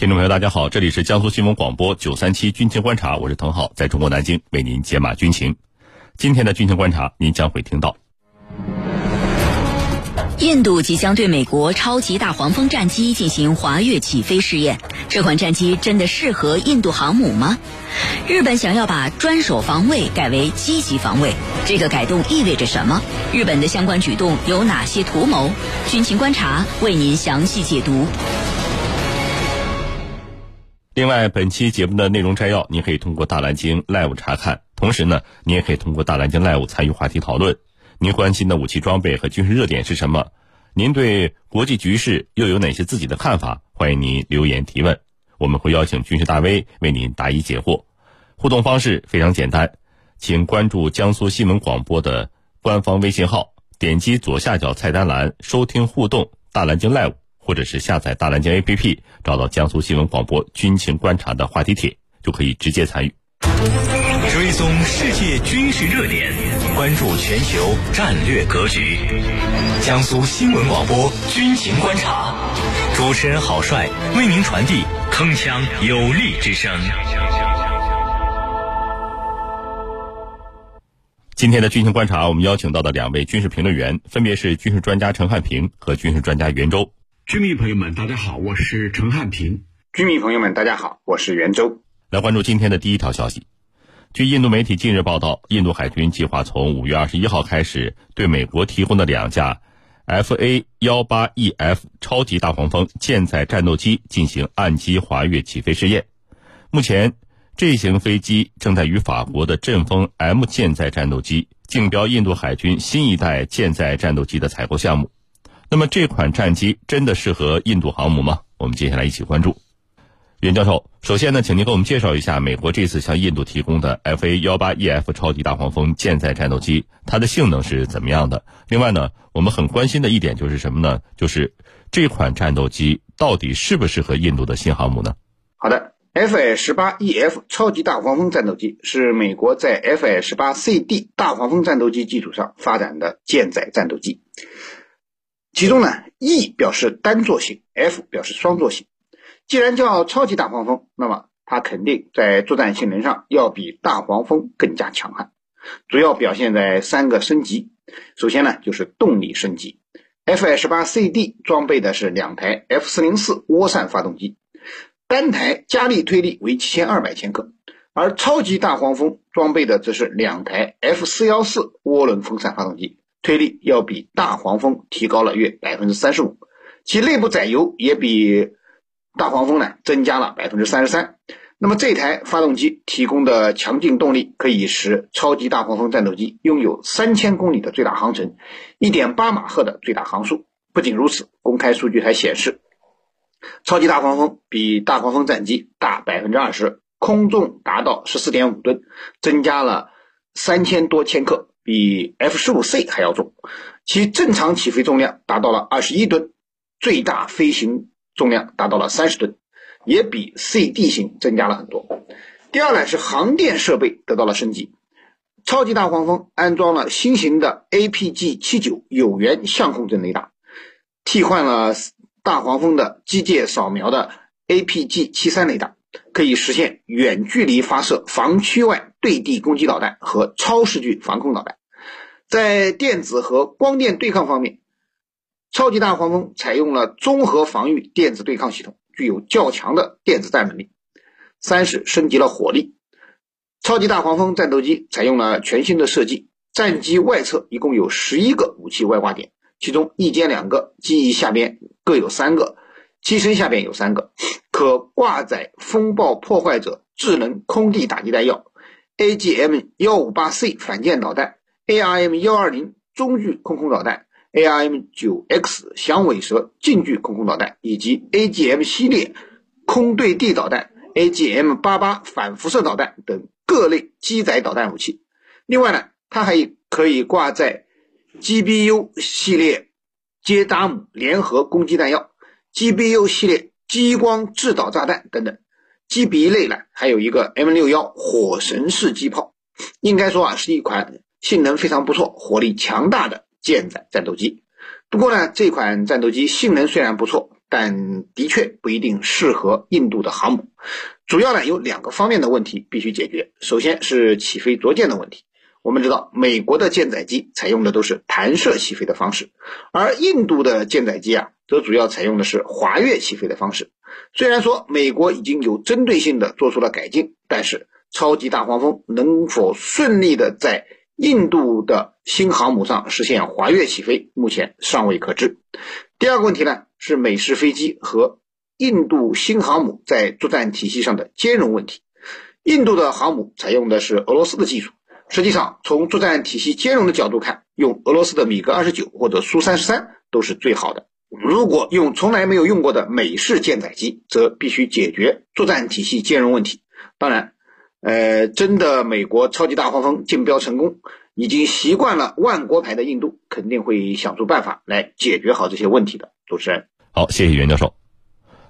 听众朋友，大家好，这里是江苏新闻广播九三七军情观察，我是滕浩，在中国南京为您解码军情。今天的军情观察，您将会听到：印度即将对美国超级大黄蜂战机进行滑跃起飞试验，这款战机真的适合印度航母吗？日本想要把专守防卫改为积极防卫，这个改动意味着什么？日本的相关举动有哪些图谋？军情观察为您详细解读。另外，本期节目的内容摘要，您可以通过大蓝鲸 Live 查看。同时呢，你也可以通过大蓝鲸 Live 参与话题讨论。您关心的武器装备和军事热点是什么？您对国际局势又有哪些自己的看法？欢迎您留言提问，我们会邀请军事大 V 为您答疑解惑。互动方式非常简单，请关注江苏新闻广播的官方微信号，点击左下角菜单栏收听互动大蓝鲸 Live。或者是下载大蓝鲸 APP，找到江苏新闻广播军情观察的话题帖，就可以直接参与。追踪世界军事热点，关注全球战略格局。江苏新闻广播军情观察，主持人郝帅为您传递铿锵有力之声。今天的军情观察，我们邀请到的两位军事评论员，分别是军事专家陈汉平和军事专家袁周。军迷朋友们，大家好，我是陈汉平。军迷朋友们，大家好，我是袁周。来关注今天的第一条消息。据印度媒体近日报道，印度海军计划从五月二十一号开始，对美国提供的两架 FA 幺八 EF 超级大黄蜂舰载战斗机进行岸基滑跃起飞试验。目前，这型飞机正在与法国的阵风 M 舰载战斗机竞标印度海军新一代舰载战斗机的采购项目。那么这款战机真的适合印度航母吗？我们接下来一起关注。袁教授，首先呢，请您给我们介绍一下美国这次向印度提供的 FA 幺八 EF 超级大黄蜂舰载战斗机，它的性能是怎么样的？另外呢，我们很关心的一点就是什么呢？就是这款战斗机到底适不适合印度的新航母呢？好的，FA 十八 EF 超级大黄蜂战斗机是美国在 FA 十八 CD 大黄蜂战斗机基础上发展的舰载战斗机。其中呢，E 表示单座型，F 表示双座型。既然叫超级大黄蜂，那么它肯定在作战性能上要比大黄蜂更加强悍。主要表现在三个升级。首先呢，就是动力升级。F-18CD 装备的是两台 F-404 涡扇发动机，单台加力推力为七千二百千克，而超级大黄蜂装备的则是两台 F-414 涡轮风扇发动机。推力要比大黄蜂提高了约百分之三十五，其内部载油也比大黄蜂呢增加了百分之三十三。那么这台发动机提供的强劲动力可以使超级大黄蜂战斗机拥有三千公里的最大航程，一点八马赫的最大航速。不仅如此，公开数据还显示，超级大黄蜂比大黄蜂战机大百分之二十，空重达到十四点五吨，增加了三千多千克。比 F 十五 C 还要重，其正常起飞重量达到了二十一吨，最大飞行重量达到了三十吨，也比 CD 型增加了很多。第二呢是航电设备得到了升级，超级大黄蜂安装了新型的 APG 七九有源相控阵雷达，替换了大黄蜂的机械扫描的 APG 七三雷达。可以实现远距离发射防区外对地攻击导弹和超视距防空导弹。在电子和光电对抗方面，超级大黄蜂采用了综合防御电子对抗系统，具有较强的电子战能力。三是升级了火力，超级大黄蜂战斗机采用了全新的设计，战机外侧一共有十一个武器外挂点，其中一间两个，机翼下边各有三个。机身下边有三个可挂载风暴破坏者智能空地打击弹药，AGM 幺五八 C 反舰导弹，ARM 幺二零中距空空导弹，ARM 九 X 响尾蛇近距空空导弹，以及 AGM 系列空对地导弹，AGM 八八反辐射导弹等各类机载导弹武器。另外呢，它还可以挂载 GBU 系列接达姆联合攻击弹药。GBU 系列激光制导炸弹等等，GB 类呢还有一个 M 六幺火神式机炮，应该说啊是一款性能非常不错、火力强大的舰载战斗机。不过呢，这款战斗机性能虽然不错，但的确不一定适合印度的航母。主要呢有两个方面的问题必须解决。首先是起飞着舰的问题。我们知道，美国的舰载机采用的都是弹射起飞的方式，而印度的舰载机啊，则主要采用的是滑跃起飞的方式。虽然说美国已经有针对性的做出了改进，但是超级大黄蜂能否顺利的在印度的新航母上实现滑跃起飞，目前尚未可知。第二个问题呢，是美式飞机和印度新航母在作战体系上的兼容问题。印度的航母采用的是俄罗斯的技术。实际上，从作战体系兼容的角度看，用俄罗斯的米格二十九或者苏三十三都是最好的。如果用从来没有用过的美式舰载机，则必须解决作战体系兼容问题。当然，呃，真的美国超级大黄蜂竞标成功，已经习惯了万国牌的印度，肯定会想出办法来解决好这些问题的。主持人，好，谢谢袁教授。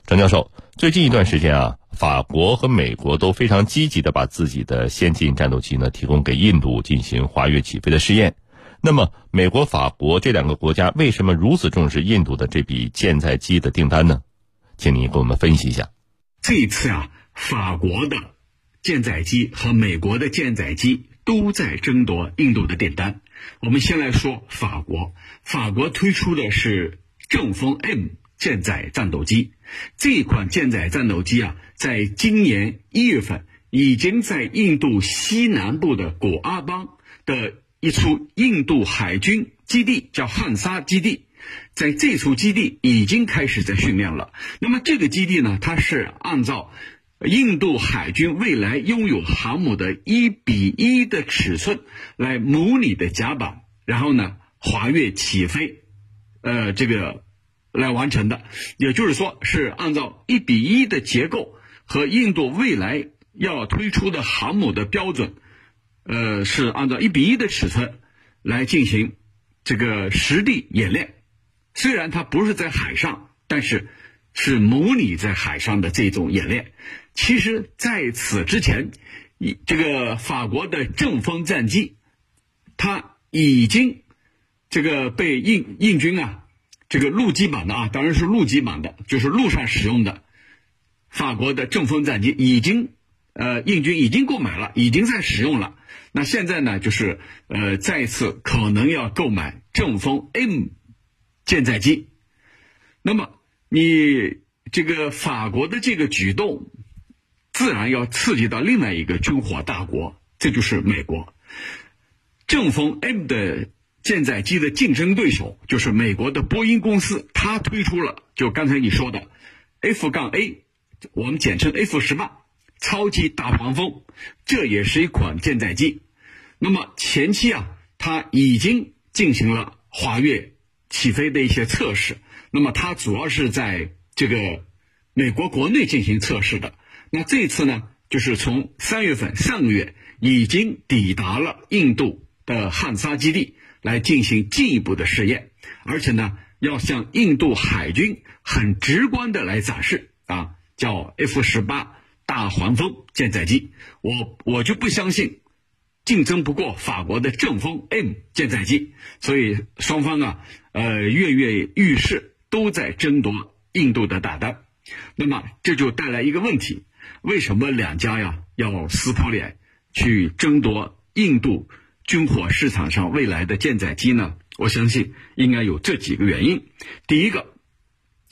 张教授，最近一段时间啊，法国和美国都非常积极的把自己的先进战斗机呢提供给印度进行滑跃起飞的试验。那么，美国、法国这两个国家为什么如此重视印度的这笔舰载机的订单呢？请您给我们分析一下。这一次啊，法国的舰载机和美国的舰载机都在争夺印度的订单。我们先来说法国，法国推出的是正风 M。舰载战斗机，这款舰载战斗机啊，在今年一月份已经在印度西南部的果阿邦的一处印度海军基地，叫汉沙基地，在这处基地已经开始在训练了。那么这个基地呢，它是按照印度海军未来拥有航母的一比一的尺寸来模拟的甲板，然后呢滑跃起飞，呃，这个。来完成的，也就是说是按照一比一的结构和印度未来要推出的航母的标准，呃，是按照一比一的尺寸来进行这个实地演练。虽然它不是在海上，但是是模拟在海上的这种演练。其实在此之前，一这个法国的阵风战机，它已经这个被印印军啊。这个陆基版的啊，当然是陆基版的，就是陆上使用的。法国的阵风战机已经，呃，印军已经购买了，已经在使用了。那现在呢，就是呃，再次可能要购买阵风 M 舰载机。那么，你这个法国的这个举动，自然要刺激到另外一个军火大国，这就是美国。阵风 M 的。舰载机的竞争对手就是美国的波音公司，它推出了就刚才你说的 F 杠 A，我们简称 F 十八超级大黄蜂，这也是一款舰载机。那么前期啊，它已经进行了滑跃起飞的一些测试。那么它主要是在这个美国国内进行测试的。那这次呢，就是从三月份上个月已经抵达了印度的汉沙基地。来进行进一步的试验，而且呢，要向印度海军很直观的来展示啊，叫 F 十八大黄蜂舰载机。我我就不相信竞争不过法国的阵风 M 舰载机，所以双方啊，呃，跃跃欲试，都在争夺印度的大单。那么这就带来一个问题：为什么两家呀要撕破脸去争夺印度？军火市场上未来的舰载机呢？我相信应该有这几个原因。第一个，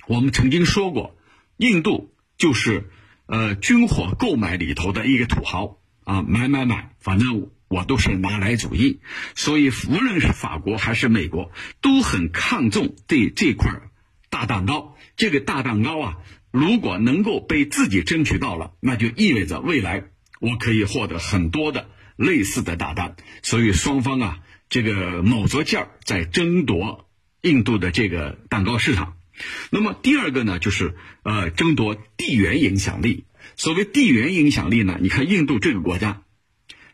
我们曾经说过，印度就是呃军火购买里头的一个土豪啊，买买买，反正我都是拿来主义。所以无论是法国还是美国，都很看重这这块大蛋糕。这个大蛋糕啊，如果能够被自己争取到了，那就意味着未来我可以获得很多的。类似的大单，所以双方啊，这个卯着劲儿在争夺印度的这个蛋糕市场。那么第二个呢，就是呃争夺地缘影响力。所谓地缘影响力呢，你看印度这个国家，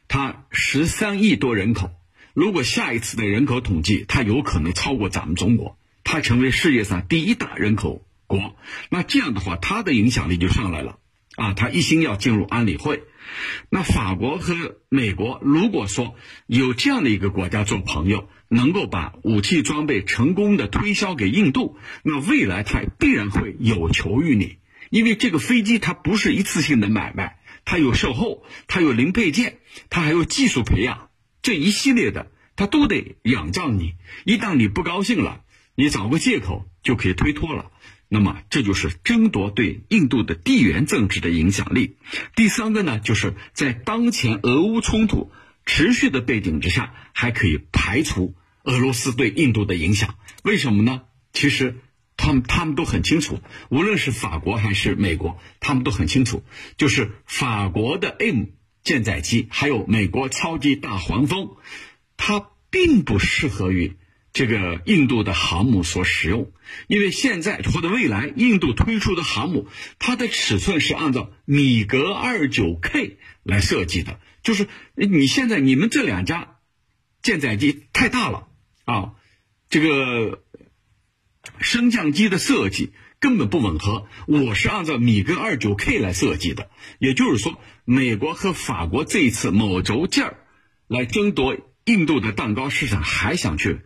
它十三亿多人口，如果下一次的人口统计，它有可能超过咱们中国，它成为世界上第一大人口国。那这样的话，它的影响力就上来了啊，它一心要进入安理会。那法国和美国，如果说有这样的一个国家做朋友，能够把武器装备成功的推销给印度，那未来它必然会有求于你，因为这个飞机它不是一次性的买卖，它有售后，它有零配件，它还有技术培养，这一系列的它都得仰仗你。一旦你不高兴了，你找个借口就可以推脱了。那么这就是争夺对印度的地缘政治的影响力。第三个呢，就是在当前俄乌冲突持续的背景之下，还可以排除俄罗斯对印度的影响。为什么呢？其实他们他们都很清楚，无论是法国还是美国，他们都很清楚，就是法国的 M 舰载机还有美国超级大黄蜂，它并不适合于。这个印度的航母所使用，因为现在或者未来印度推出的航母，它的尺寸是按照米格二九 K 来设计的，就是你现在你们这两家舰载机太大了啊，这个升降机的设计根本不吻合。我是按照米格二九 K 来设计的，也就是说，美国和法国这一次卯足劲儿来争夺印度的蛋糕市场，还想去。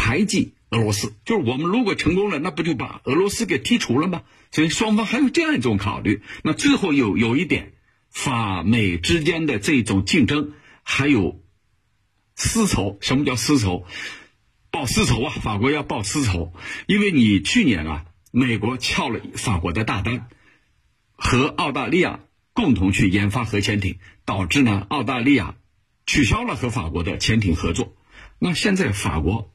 排挤俄罗斯，就是我们如果成功了，那不就把俄罗斯给剔除了吗？所以双方还有这样一种考虑。那最后有有一点，法美之间的这种竞争还有丝绸。什么叫丝绸？报丝绸啊！法国要报丝绸，因为你去年啊，美国撬了法国的大单，和澳大利亚共同去研发核潜艇，导致呢澳大利亚取消了和法国的潜艇合作。那现在法国。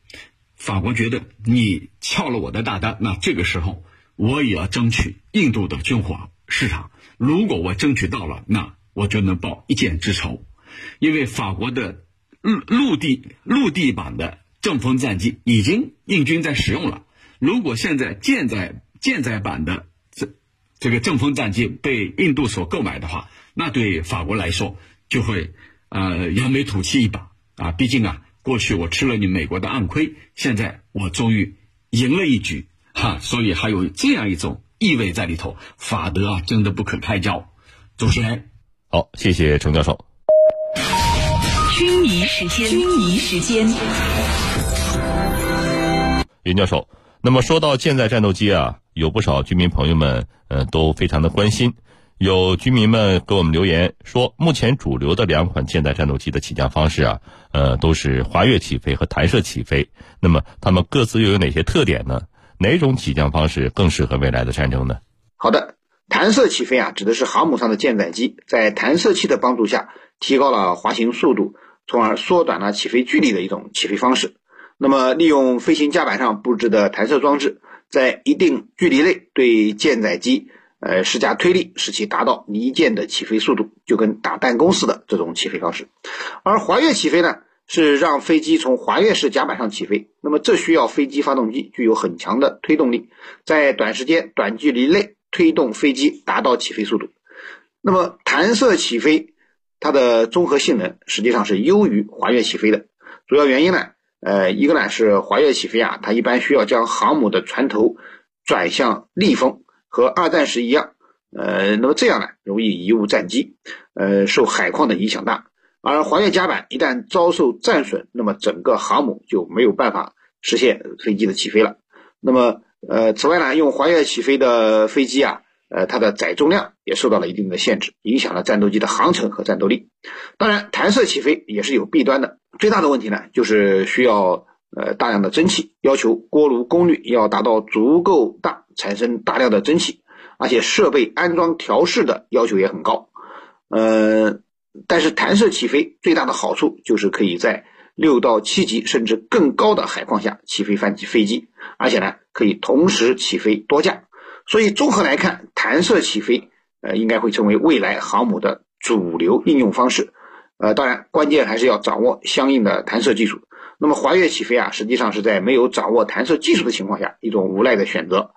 法国觉得你撬了我的大单，那这个时候我也要争取印度的军火市场。如果我争取到了，那我就能报一箭之仇。因为法国的陆陆地陆地版的阵风战机已经印军在使用了。如果现在舰载舰载版的这这个阵风战机被印度所购买的话，那对法国来说就会呃扬眉吐气一把啊！毕竟啊。过去我吃了你美国的暗亏，现在我终于赢了一局，哈，所以还有这样一种意味在里头。法德啊，真的不可开交。主持人，好，谢谢程教授。军迷时间，军迷时间。袁教授，那么说到舰载战斗机啊，有不少居民朋友们，呃，都非常的关心。有居民们给我们留言说，目前主流的两款舰载战斗机的起降方式啊，呃，都是滑跃起飞和弹射起飞。那么，它们各自又有哪些特点呢？哪种起降方式更适合未来的战争呢？好的，弹射起飞啊，指的是航母上的舰载机在弹射器的帮助下，提高了滑行速度，从而缩短了起飞距离的一种起飞方式。那么，利用飞行甲板上布置的弹射装置，在一定距离内对舰载机。呃，施加推力，使其达到离舰的起飞速度，就跟打弹弓似的这种起飞方式。而滑跃起飞呢，是让飞机从滑跃式甲板上起飞。那么这需要飞机发动机具有很强的推动力，在短时间、短距离内推动飞机达到起飞速度。那么弹射起飞，它的综合性能实际上是优于滑跃起飞的。主要原因呢，呃，一个呢是滑跃起飞啊，它一般需要将航母的船头转向逆风。和二战时一样，呃，那么这样呢，容易贻误战机，呃，受海况的影响大。而滑跃甲板一旦遭受战损，那么整个航母就没有办法实现飞机的起飞了。那么，呃，此外呢，用滑跃起飞的飞机啊，呃，它的载重量也受到了一定的限制，影响了战斗机的航程和战斗力。当然，弹射起飞也是有弊端的，最大的问题呢，就是需要呃大量的蒸汽，要求锅炉功率要达到足够大。产生大量的蒸汽，而且设备安装调试的要求也很高。呃，但是弹射起飞最大的好处就是可以在六到七级甚至更高的海况下起飞翻机飞机，而且呢可以同时起飞多架。所以综合来看，弹射起飞呃应该会成为未来航母的主流应用方式。呃，当然关键还是要掌握相应的弹射技术。那么滑跃起飞啊，实际上是在没有掌握弹射技术的情况下一种无奈的选择。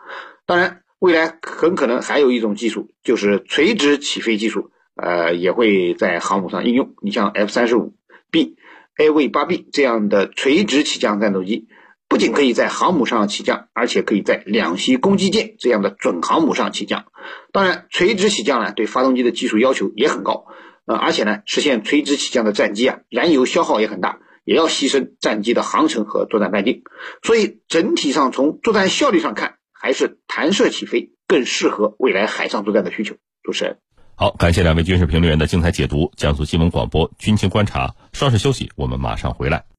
当然，未来很可能还有一种技术，就是垂直起飞技术，呃，也会在航母上应用。你像 F 三十五 B、A V 八 B 这样的垂直起降战斗机，不仅可以在航母上起降，而且可以在两栖攻击舰这样的准航母上起降。当然，垂直起降呢，对发动机的技术要求也很高，呃，而且呢，实现垂直起降的战机啊，燃油消耗也很大。也要牺牲战机的航程和作战半径。所以整体上从作战效率上看，还是弹射起飞更适合未来海上作战的需求。主持人，好，感谢两位军事评论员的精彩解读。江苏新闻广播军情观察，稍事休息，我们马上回来。